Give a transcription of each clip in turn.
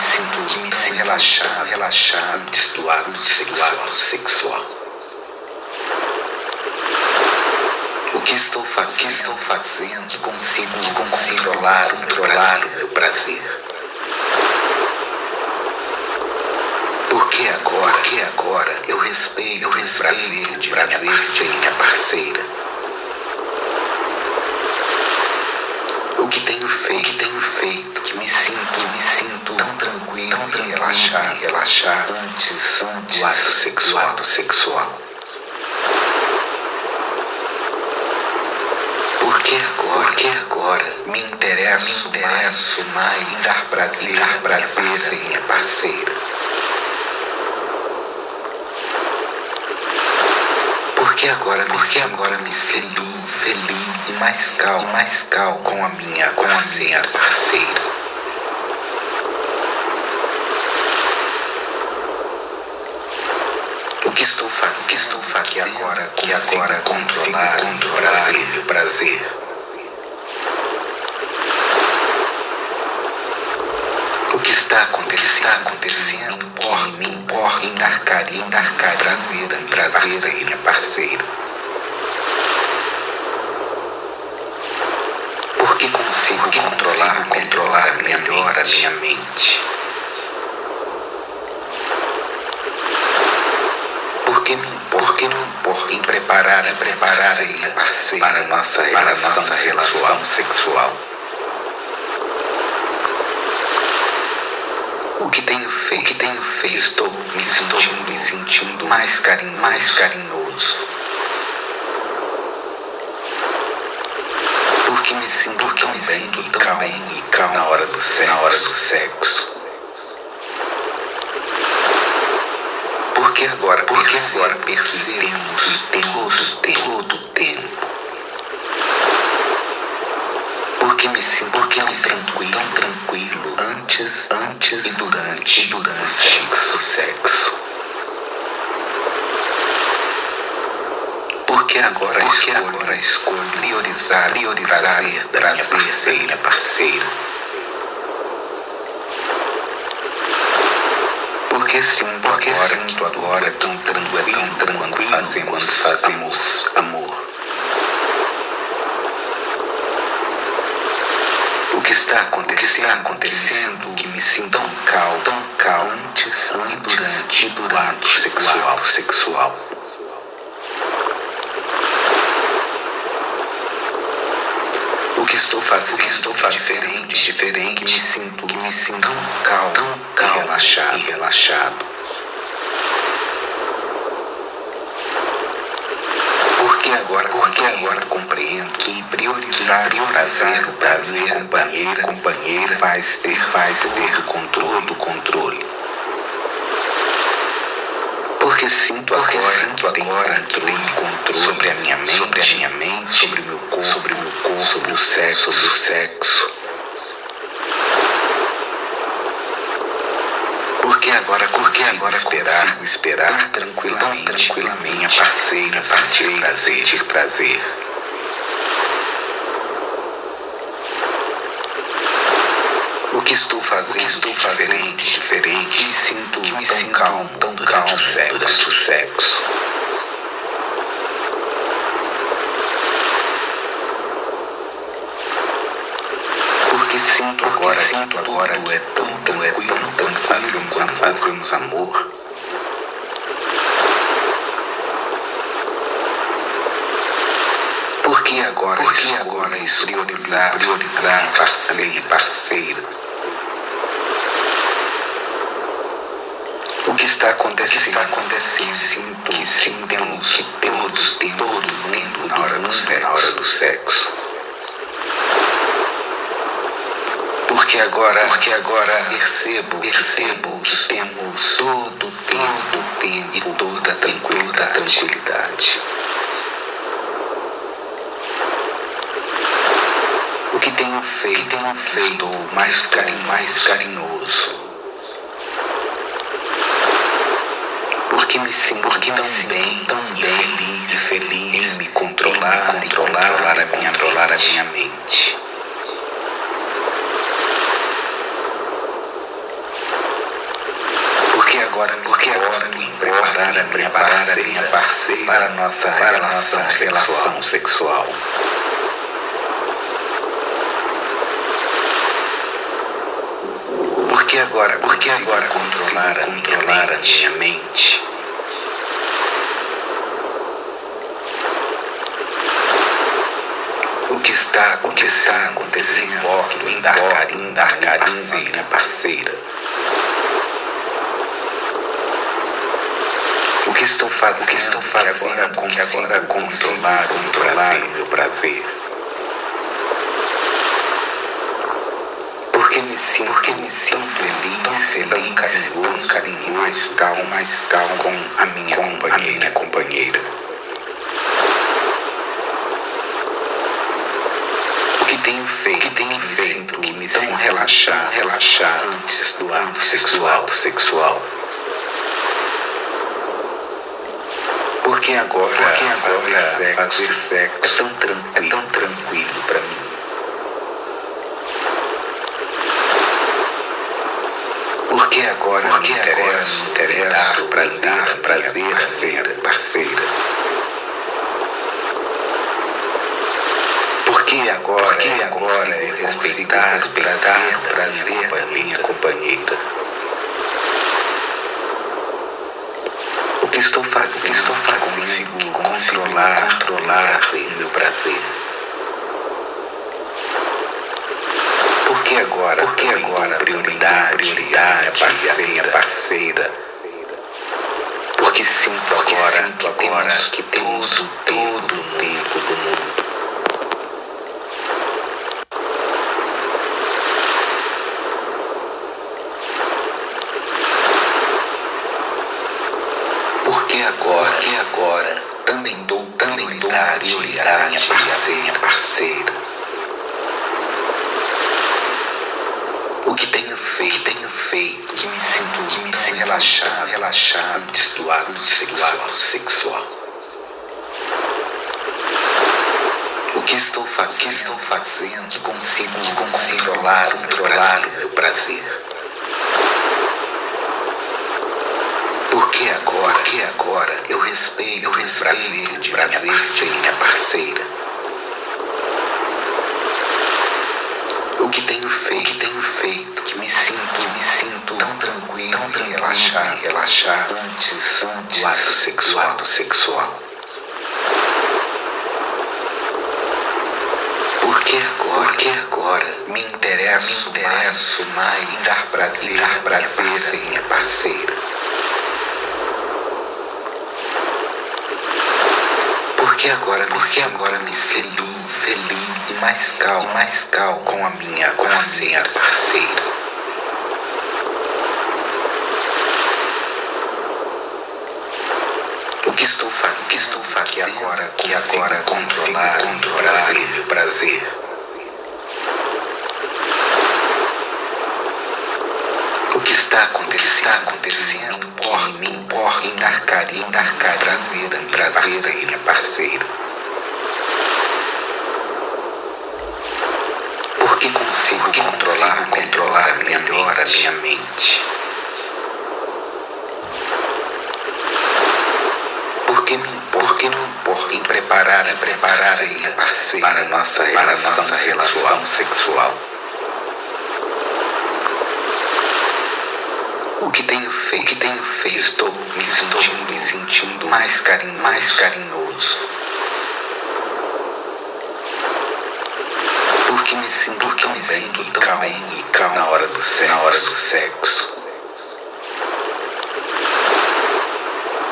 sinto, que me sinto relaxado, relaxado antes do ato sexual, sexual. O que estou fazendo, que estou fazendo, que consigo, que consigo controlar, controlar o meu prazer. Porque agora, porque agora eu respeito, eu respeito prazer de prazer minha parceira, minha parceira. O que tenho feito, o que tenho feito, que me sinto, que me sinto tão tranquilo, relaxar, relaxar antes, antes do ato sexual, do ato sexual. Porque agora, porque agora me interesso, me interesso mais, mais em dar prazer, dar prazer à minha parceira. Porque agora me Porque agora me sinto feliz e mais calmo, mais calmo com a minha, com a minha parceira. Que estou fazendo, que estou fazendo que agora, que agora consigo controlar o meu prazer. O que está acontecendo, está acontecendo por mim, por em dar carinho, dar carinho, prazer, prazer, minha parceira. Porque consigo Porque controlar, consigo controlar melhor a minha mente. Porque porque não importa em preparar, em preparar a parceira para a nossa relação, para nossa relação sexual. O que tenho feito, o que tenho feito, estou me sentindo, me sentindo mais carinhoso, mais carinhoso. Porque me sinto, porque me sinto tão calmo, bem e calmo na hora do sexo, na hora do sexo. Porque agora, porque agora percebemos temos todo o tempo. Porque me sinto, porque me tranquilo, tão tranquilo antes, antes e durante, e durante o sexo. Porque agora porque escolho, agora escolho priorizar, priorizar prazer minha parceira, parceira. Porque sim, porque agora, sinto agora tão tranquilo, tão tranquilo quando fazemos, fazemos amor. O que está acontecendo, está acontecendo que me sinto tão calmo, tão calmo antes, antes durante, e durante o sexual, sexual. Que estou fazendo, que estou fazendo diferente, diferente, que me sinto, que me sinto tão calmo, tão calmo, e relaxado, e relaxado. Porque agora, porque agora compreendo que priorizar o prazer, o prazer, companheira, companheira, faz ter, faz ter controle do controle. Porque sinto porque agora, sinto agora que tenho controle sobre a minha mente, sobre a minha mente, sobre o meu corpo, sobre o meu corpo, sobre o sexo, sobre o sexo. Porque agora, porque agora esperar, consigo esperar tranquilamente, tranquilamente minha parceira, parceira, prazer, sentir prazer. Que estou fazendo, que estou fazendo diferente, diferente, me sinto, que me tão sinto calmo, tão calmo o sexo, durante o sexo. Porque sinto porque agora, sinto agora tudo é tão, tão, é tão, tão fazemos, quando fazemos amor. Porque agora, porque agora priorizar, priorizar parceiro parceiro. Que está acontecendo, que está acontecendo, sinto, que sim, temos, que temos todo o tempo na hora do sexo, na hora do sexo. Porque agora, porque agora percebo, percebo que temos todo o tempo, tempo e toda tranquilidade. tranquilidade. O que tenho feito, que tenho feito, mais carinho, mais carinhoso Me sinto, porque tão me bem, tão bem, feliz, feliz em me controlar, em me controlar, controlar, a minha, controlar a minha mente. Porque agora, porque agora me preparar a minha parceira, parceira para a nossa para relação, nossa relação sexual. Porque agora, porque agora controlar, controlar a minha mente. O que está, o que está acontecendo? Importa em dar carinho, dar carinho minha parceira. O que estou fazendo? O que estou fazendo? Que agora, que agora controlar, controlar o meu prazer. Porque me sinto, porque me sinto feliz, tão feliz, tão carinhoso, tão carinhoso, mais calmo, mais calmo com a minha com companheira, a minha companheira. O que tenho feito, que tenho feito, que me sinto relaxar, relaxar antes do ato sexual, sexual. Porque agora, Porque agora fazer, fazer sexo, é tão tranquilo, é tão tranquilo para mim. Porque agora Porque me interessa, me interessa o prazer, prazer, parceira, parceira. Porque agora, Porque agora eu respeitar, respeitar, prazer, prazer, minha companheira. O que estou fazendo? O que estou fazendo? Consigo controlar, controlar o meu prazer. Porque agora, porque agora prioridade, prioridade, parceira, parceira. Porque sinto porque agora, sinto agora que temos todo o tempo do mundo. Porque agora, porque agora também dou prioridade minha parceira, parceira. O que tenho feito, que tenho feito, que me sinto, que me sinto relaxado, relaxado antes do ato sexual, sexual. O que estou fazendo, que estou fazendo, que consigo, que consigo controlar, controlar o meu prazer. Porque agora, porque agora respeito, respeito prazer de prazer minha parceira, minha parceira. O que tenho feito, o que tenho feito, que me sinto, que me sinto tão tranquilo, tão tranquilo, relaxar, relaxar antes, antes do ato sexual, do ato sexual. Porque agora, porque agora me interesso, me interesso mais, mais em dar prazer, dar prazer a minha parceira. Porque agora, porque agora me feliz, feliz e mais calmo, mais calmo com a minha, com a minha parceira. O que estou fazendo, o que estou fazendo que agora, que agora controlar, controlar? o meu prazer. O que está acontecendo, está acontecendo que me importa em dar carinho, dar carinho, prazer, prazer, minha parceira. Porque consigo Porque controlar, consigo controlar melhor a minha mente. Porque me importa, porque não importa em preparar, preparar a minha parceira para a nossa, para relação, nossa relação sexual. O que tenho feito, o que tenho feito, estou me sentindo, me sentindo mais carinhoso, mais carinhoso. Porque me sinto, porque me sinto tão calmo, bem e calmo na hora do sexo, na hora do sexo.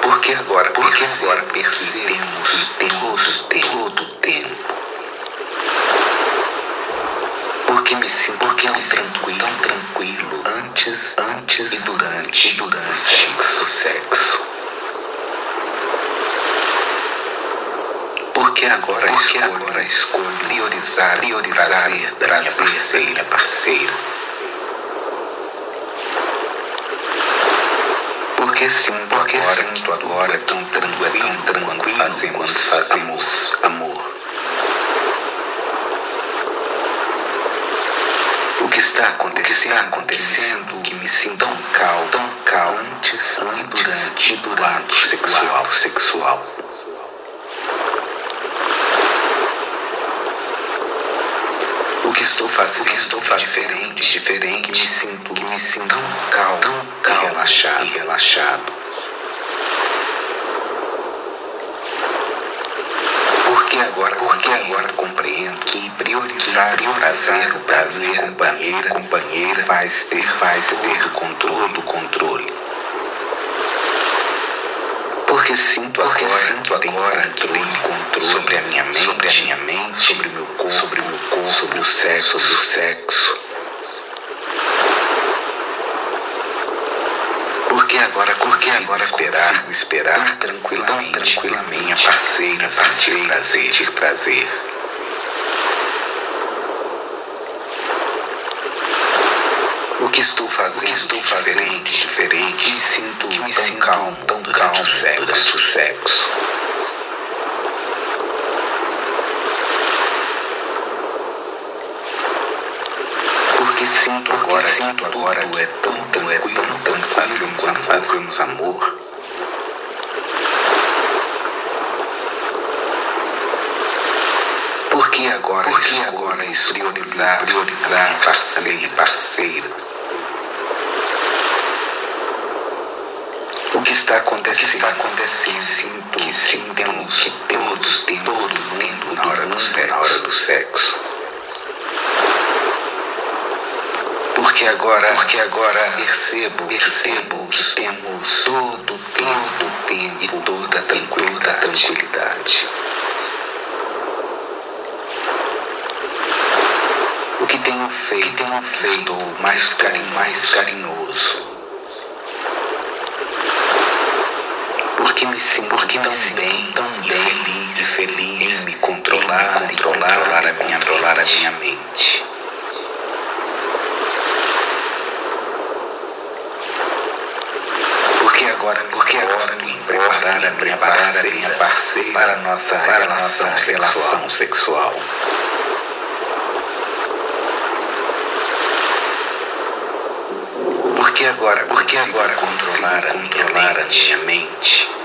Porque agora, porque percebo, agora percebemos temos todo o tempo. Porque me sinto, porque me tranquilo, tão tranquilo antes, antes e durante, e durante o sexo. Porque agora porque escolho, agora escolho priorizar, priorizar prazer da minha parceira, parceira. Porque sim, porque agora, sinto agora tão tranquilo, tão tranquilo fazemos, fazemos amor. O que está acontecendo, que, está acontecendo, que me sinto tão calmo, tão calmo antes, antes durante, durante o ato sexual, sexual. Que estou fazendo, o que estou fazendo diferente, diferente, que me sinto, que me sinto tão calmo, tão calmo, e relaxado, e relaxado. Porque agora, porque agora compreendo que priorizar o prazer, o prazer, companheira, companheira, faz ter, faz ter controle, controle. Porque sinto porque agora, sinto agora que tenho controle sobre a minha mente, sobre a minha mente, sobre o meu corpo, sobre o meu corpo, sobre o sexo, sobre o sexo. Porque agora, porque agora esperar, esperar tranquilamente, tranquilamente minha parceira, parceira, prazer, sentir prazer. Que estou fazendo, que estou fazendo diferente, diferente, me sinto, que me tão sinto calmo, tão calmo o sexo, durante o sexo. Porque sinto porque agora, sinto agora tudo é tão tranquilo, é tão, tão fazemos, amor, fazemos amor. Porque agora, porque agora priorizar, priorizar? Parceiro. e parceira. Que está acontecendo? Que está acontecendo? Sinto que sim, temos que todos, todo mundo na hora do sexo. Na hora do sexo. Porque agora, porque agora percebo, percebo que temos todo o tempo, tempo e toda a tranquilidade. tranquilidade. O que tenho feito, que tenho feito, estou mais carinhoso, mais carinhoso porque me sinto, porque tão me sinto bem, tão bem e feliz em me controlar, em me controlar, controlar, a minha, controlar a minha mente. Porque agora, porque agora me preparar a minha parceira, minha parceira para a nossa, para relação, nossa relação sexual. Porque agora, porque agora controlar, controlar a minha mente.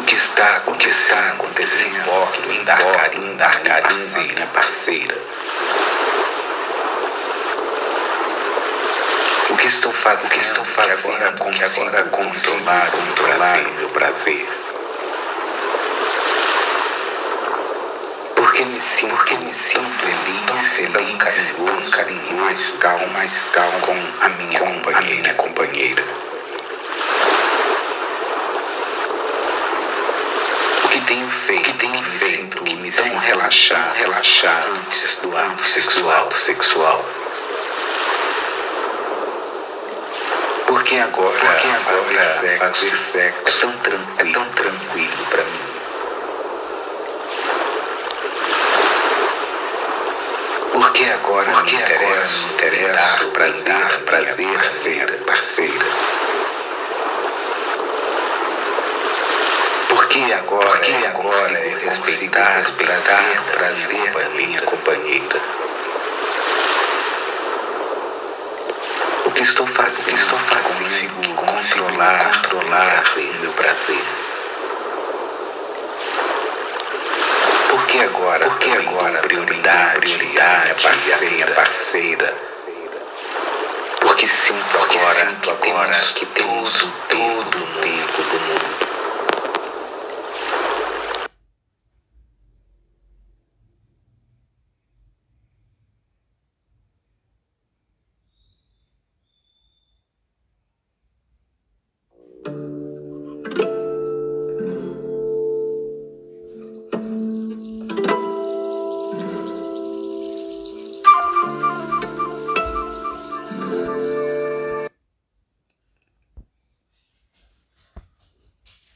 O que está, o que está acontecendo? Importa dar carinho, dar carinho minha parceira. O que estou fazendo? O que estou fazendo? Que agora, que agora controlar, controlar o meu prazer. Porque me sinto, porque me sinto feliz, tão feliz, tão carinhoso, carinhoso, mais calmo, mais calmo com a minha companheira. A minha companheira. Tenho feito, que tenho feito, que me sinto relaxar, relaxar antes do ato sexual, sexual. Porque agora, porque agora fazer, fazer sexo, é tão tranquilo, é tão tranquilo para mim. Porque agora porque me interessa, me interessa prazer, prazer, prazer, parceira. Porque agora, Porque agora é respeitar, respeitar, prazer a minha companheira. O que estou fazendo? Que estou fazendo? Consigo controlar, controlar meu prazer. Porque agora, porque agora prioridade, prioridade, parceira, parceira. Porque sinto porque agora, sinto agora que temos todo o tempo do mundo.